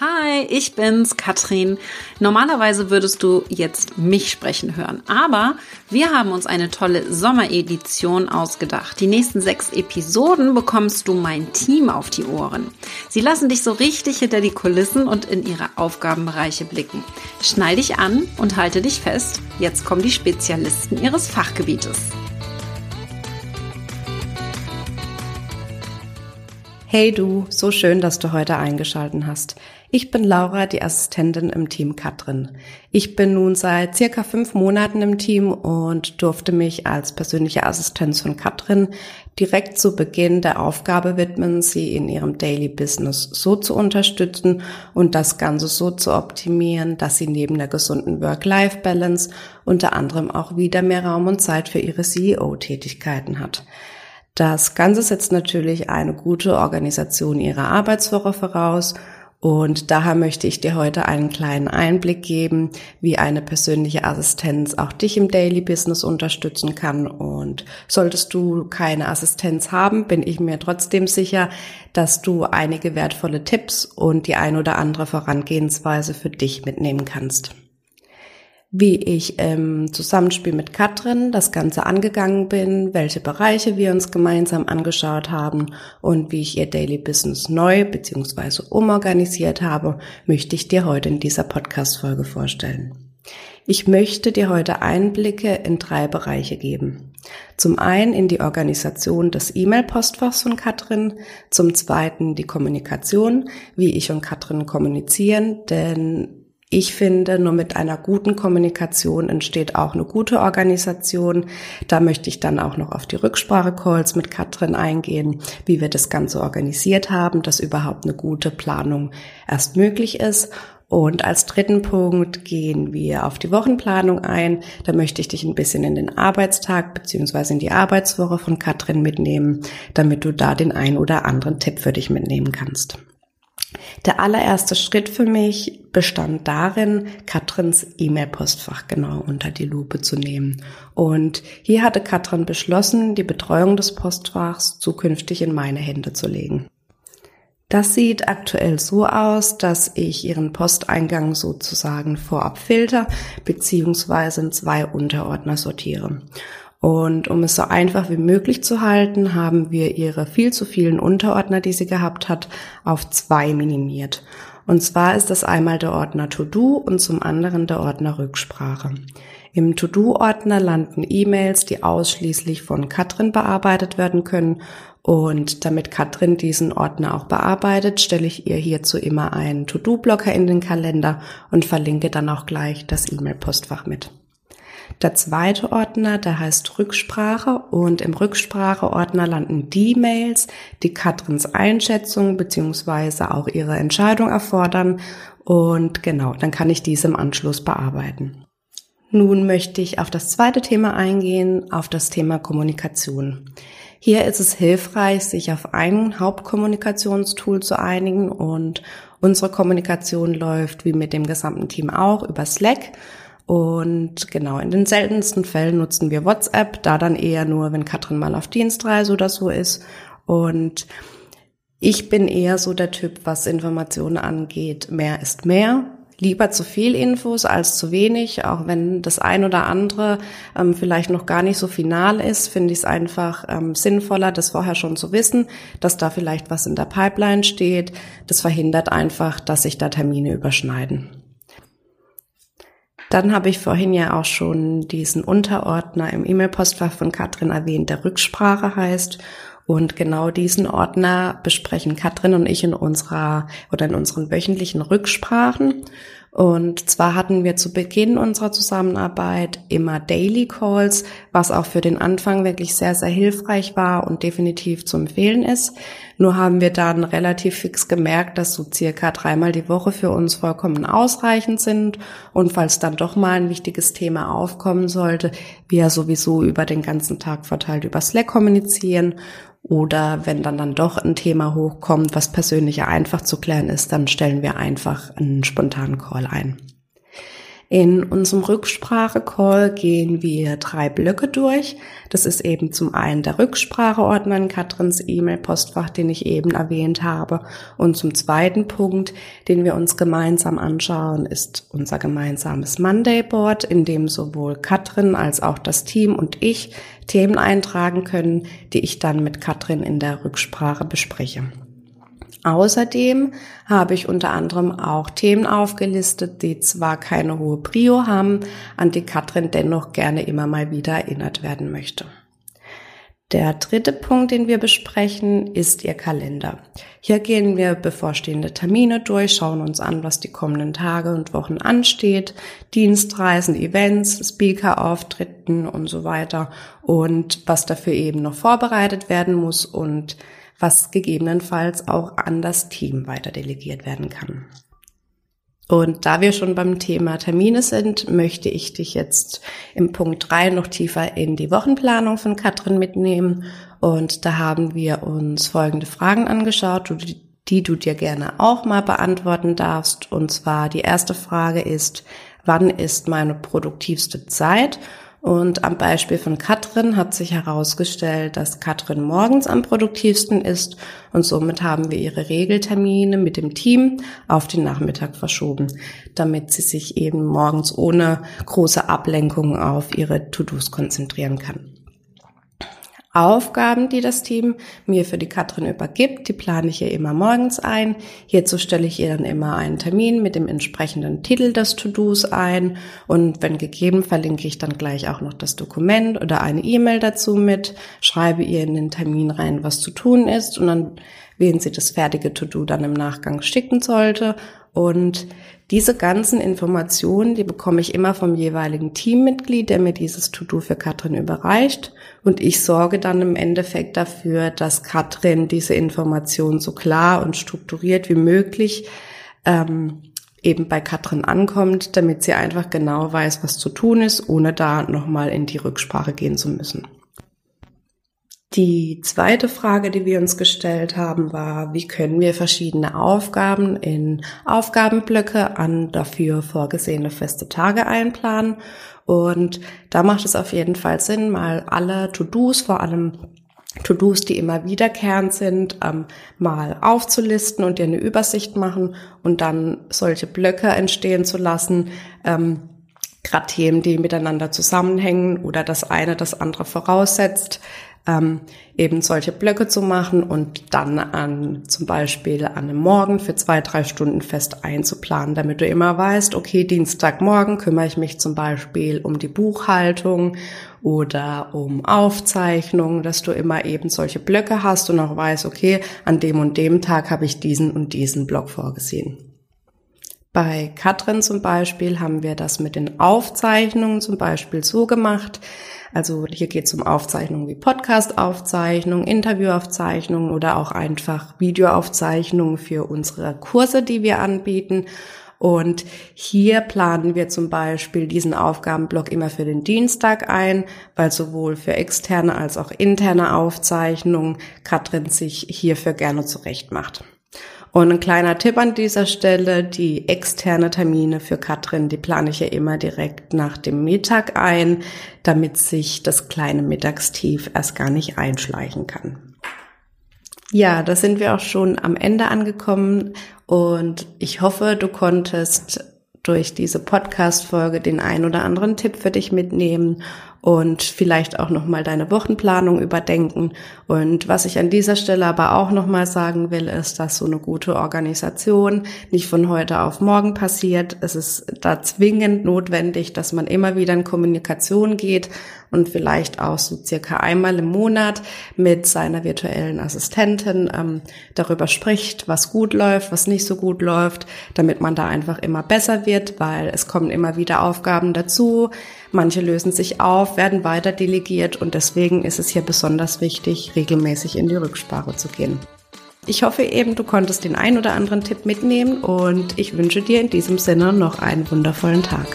Hi, ich bin's, Katrin. Normalerweise würdest du jetzt mich sprechen hören, aber wir haben uns eine tolle Sommeredition ausgedacht. Die nächsten sechs Episoden bekommst du mein Team auf die Ohren. Sie lassen dich so richtig hinter die Kulissen und in ihre Aufgabenbereiche blicken. Schnall dich an und halte dich fest. Jetzt kommen die Spezialisten ihres Fachgebietes. Hey du, so schön, dass du heute eingeschalten hast. Ich bin Laura, die Assistentin im Team Katrin. Ich bin nun seit circa fünf Monaten im Team und durfte mich als persönliche Assistenz von Katrin direkt zu Beginn der Aufgabe widmen, sie in ihrem Daily Business so zu unterstützen und das Ganze so zu optimieren, dass sie neben der gesunden Work-Life-Balance unter anderem auch wieder mehr Raum und Zeit für ihre CEO-Tätigkeiten hat. Das Ganze setzt natürlich eine gute Organisation ihrer Arbeitswoche voraus und daher möchte ich dir heute einen kleinen Einblick geben, wie eine persönliche Assistenz auch dich im Daily Business unterstützen kann. Und solltest du keine Assistenz haben, bin ich mir trotzdem sicher, dass du einige wertvolle Tipps und die ein oder andere Vorangehensweise für dich mitnehmen kannst wie ich im Zusammenspiel mit Katrin das Ganze angegangen bin, welche Bereiche wir uns gemeinsam angeschaut haben und wie ich ihr Daily Business neu bzw. umorganisiert habe, möchte ich dir heute in dieser Podcast-Folge vorstellen. Ich möchte dir heute Einblicke in drei Bereiche geben. Zum einen in die Organisation des E-Mail-Postfachs von Katrin, zum zweiten die Kommunikation, wie ich und Katrin kommunizieren, denn ich finde, nur mit einer guten Kommunikation entsteht auch eine gute Organisation. Da möchte ich dann auch noch auf die Rücksprache-Calls mit Katrin eingehen, wie wir das Ganze organisiert haben, dass überhaupt eine gute Planung erst möglich ist. Und als dritten Punkt gehen wir auf die Wochenplanung ein. Da möchte ich dich ein bisschen in den Arbeitstag beziehungsweise in die Arbeitswoche von Katrin mitnehmen, damit du da den ein oder anderen Tipp für dich mitnehmen kannst. Der allererste Schritt für mich bestand darin, Katrins E-Mail-Postfach genau unter die Lupe zu nehmen. Und hier hatte Katrin beschlossen, die Betreuung des Postfachs zukünftig in meine Hände zu legen. Das sieht aktuell so aus, dass ich Ihren Posteingang sozusagen vorab filter bzw. in zwei Unterordner sortiere. Und um es so einfach wie möglich zu halten, haben wir ihre viel zu vielen Unterordner, die sie gehabt hat, auf zwei minimiert. Und zwar ist das einmal der Ordner To-Do und zum anderen der Ordner Rücksprache. Im To-Do-Ordner landen E-Mails, die ausschließlich von Katrin bearbeitet werden können. Und damit Katrin diesen Ordner auch bearbeitet, stelle ich ihr hierzu immer einen To-Do-Blocker in den Kalender und verlinke dann auch gleich das E-Mail-Postfach mit. Der zweite Ordner, der heißt Rücksprache und im Rückspracheordner landen die Mails, die Katrins Einschätzung beziehungsweise auch ihre Entscheidung erfordern und genau, dann kann ich diese im Anschluss bearbeiten. Nun möchte ich auf das zweite Thema eingehen, auf das Thema Kommunikation. Hier ist es hilfreich, sich auf ein Hauptkommunikationstool zu einigen und unsere Kommunikation läuft wie mit dem gesamten Team auch über Slack und genau, in den seltensten Fällen nutzen wir WhatsApp, da dann eher nur, wenn Katrin mal auf Dienstreise oder so ist. Und ich bin eher so der Typ, was Informationen angeht, mehr ist mehr. Lieber zu viel Infos als zu wenig, auch wenn das ein oder andere ähm, vielleicht noch gar nicht so final ist, finde ich es einfach ähm, sinnvoller, das vorher schon zu wissen, dass da vielleicht was in der Pipeline steht. Das verhindert einfach, dass sich da Termine überschneiden. Dann habe ich vorhin ja auch schon diesen Unterordner im E-Mail-Postfach von Katrin erwähnt, der Rücksprache heißt. Und genau diesen Ordner besprechen Katrin und ich in unserer oder in unseren wöchentlichen Rücksprachen. Und zwar hatten wir zu Beginn unserer Zusammenarbeit immer Daily Calls, was auch für den Anfang wirklich sehr, sehr hilfreich war und definitiv zu empfehlen ist. Nur haben wir dann relativ fix gemerkt, dass so circa dreimal die Woche für uns vollkommen ausreichend sind. Und falls dann doch mal ein wichtiges Thema aufkommen sollte, wir sowieso über den ganzen Tag verteilt über Slack kommunizieren oder wenn dann dann doch ein Thema hochkommt, was persönlich einfach zu klären ist, dann stellen wir einfach einen spontanen Call ein. In unserem Rücksprache-Call gehen wir drei Blöcke durch. Das ist eben zum einen der Rückspracheordner in Katrins E-Mail-Postfach, den ich eben erwähnt habe. Und zum zweiten Punkt, den wir uns gemeinsam anschauen, ist unser gemeinsames Monday Board, in dem sowohl Katrin als auch das Team und ich Themen eintragen können, die ich dann mit Katrin in der Rücksprache bespreche. Außerdem habe ich unter anderem auch Themen aufgelistet, die zwar keine hohe Prio haben, an die Katrin dennoch gerne immer mal wieder erinnert werden möchte. Der dritte Punkt, den wir besprechen, ist Ihr Kalender. Hier gehen wir bevorstehende Termine durch, schauen uns an, was die kommenden Tage und Wochen ansteht, Dienstreisen, Events, Speaker-Auftritten und so weiter und was dafür eben noch vorbereitet werden muss und was gegebenenfalls auch an das Team weiter delegiert werden kann. Und da wir schon beim Thema Termine sind, möchte ich dich jetzt im Punkt drei noch tiefer in die Wochenplanung von Katrin mitnehmen. Und da haben wir uns folgende Fragen angeschaut, die du dir gerne auch mal beantworten darfst. Und zwar die erste Frage ist, wann ist meine produktivste Zeit? Und am Beispiel von Katrin hat sich herausgestellt, dass Katrin morgens am produktivsten ist und somit haben wir ihre Regeltermine mit dem Team auf den Nachmittag verschoben, damit sie sich eben morgens ohne große Ablenkung auf ihre To-Dos konzentrieren kann. Aufgaben, die das Team mir für die Katrin übergibt, die plane ich ihr immer morgens ein. Hierzu stelle ich ihr dann immer einen Termin mit dem entsprechenden Titel des To-Dos ein und wenn gegeben, verlinke ich dann gleich auch noch das Dokument oder eine E-Mail dazu mit, schreibe ihr in den Termin rein, was zu tun ist und dann wen sie das fertige To-Do dann im Nachgang schicken sollte und diese ganzen Informationen, die bekomme ich immer vom jeweiligen Teammitglied, der mir dieses To-Do für Katrin überreicht. Und ich sorge dann im Endeffekt dafür, dass Katrin diese Informationen so klar und strukturiert wie möglich ähm, eben bei Katrin ankommt, damit sie einfach genau weiß, was zu tun ist, ohne da nochmal in die Rücksprache gehen zu müssen. Die zweite Frage, die wir uns gestellt haben, war, wie können wir verschiedene Aufgaben in Aufgabenblöcke an dafür vorgesehene feste Tage einplanen? Und da macht es auf jeden Fall Sinn, mal alle To-Dos, vor allem To-Dos, die immer wiederkehrend sind, ähm, mal aufzulisten und dir eine Übersicht machen und dann solche Blöcke entstehen zu lassen. Ähm, Gerade Themen, die miteinander zusammenhängen oder das eine das andere voraussetzt ähm, eben solche Blöcke zu machen und dann an zum Beispiel an einem Morgen für zwei, drei Stunden fest einzuplanen, damit du immer weißt, okay, Dienstagmorgen kümmere ich mich zum Beispiel um die Buchhaltung oder um Aufzeichnungen, dass du immer eben solche Blöcke hast und auch weißt, okay, an dem und dem Tag habe ich diesen und diesen Block vorgesehen. Bei Katrin zum Beispiel haben wir das mit den Aufzeichnungen zum Beispiel so gemacht, also hier geht es um Aufzeichnungen wie Podcast-Aufzeichnungen, Interviewaufzeichnungen oder auch einfach Videoaufzeichnungen für unsere Kurse, die wir anbieten. Und hier planen wir zum Beispiel diesen Aufgabenblock immer für den Dienstag ein, weil sowohl für externe als auch interne Aufzeichnungen Katrin sich hierfür gerne zurechtmacht. Und ein kleiner Tipp an dieser Stelle, die externe Termine für Katrin, die plane ich ja immer direkt nach dem Mittag ein, damit sich das kleine Mittagstief erst gar nicht einschleichen kann. Ja, da sind wir auch schon am Ende angekommen und ich hoffe, du konntest durch diese Podcast-Folge den ein oder anderen Tipp für dich mitnehmen und vielleicht auch nochmal deine Wochenplanung überdenken. Und was ich an dieser Stelle aber auch nochmal sagen will, ist, dass so eine gute Organisation nicht von heute auf morgen passiert. Es ist da zwingend notwendig, dass man immer wieder in Kommunikation geht und vielleicht auch so circa einmal im Monat mit seiner virtuellen Assistentin ähm, darüber spricht, was gut läuft, was nicht so gut läuft, damit man da einfach immer besser wird, weil es kommen immer wieder Aufgaben dazu. Manche lösen sich auf, werden weiter delegiert und deswegen ist es hier besonders wichtig, regelmäßig in die Rücksprache zu gehen. Ich hoffe eben, du konntest den ein oder anderen Tipp mitnehmen und ich wünsche dir in diesem Sinne noch einen wundervollen Tag.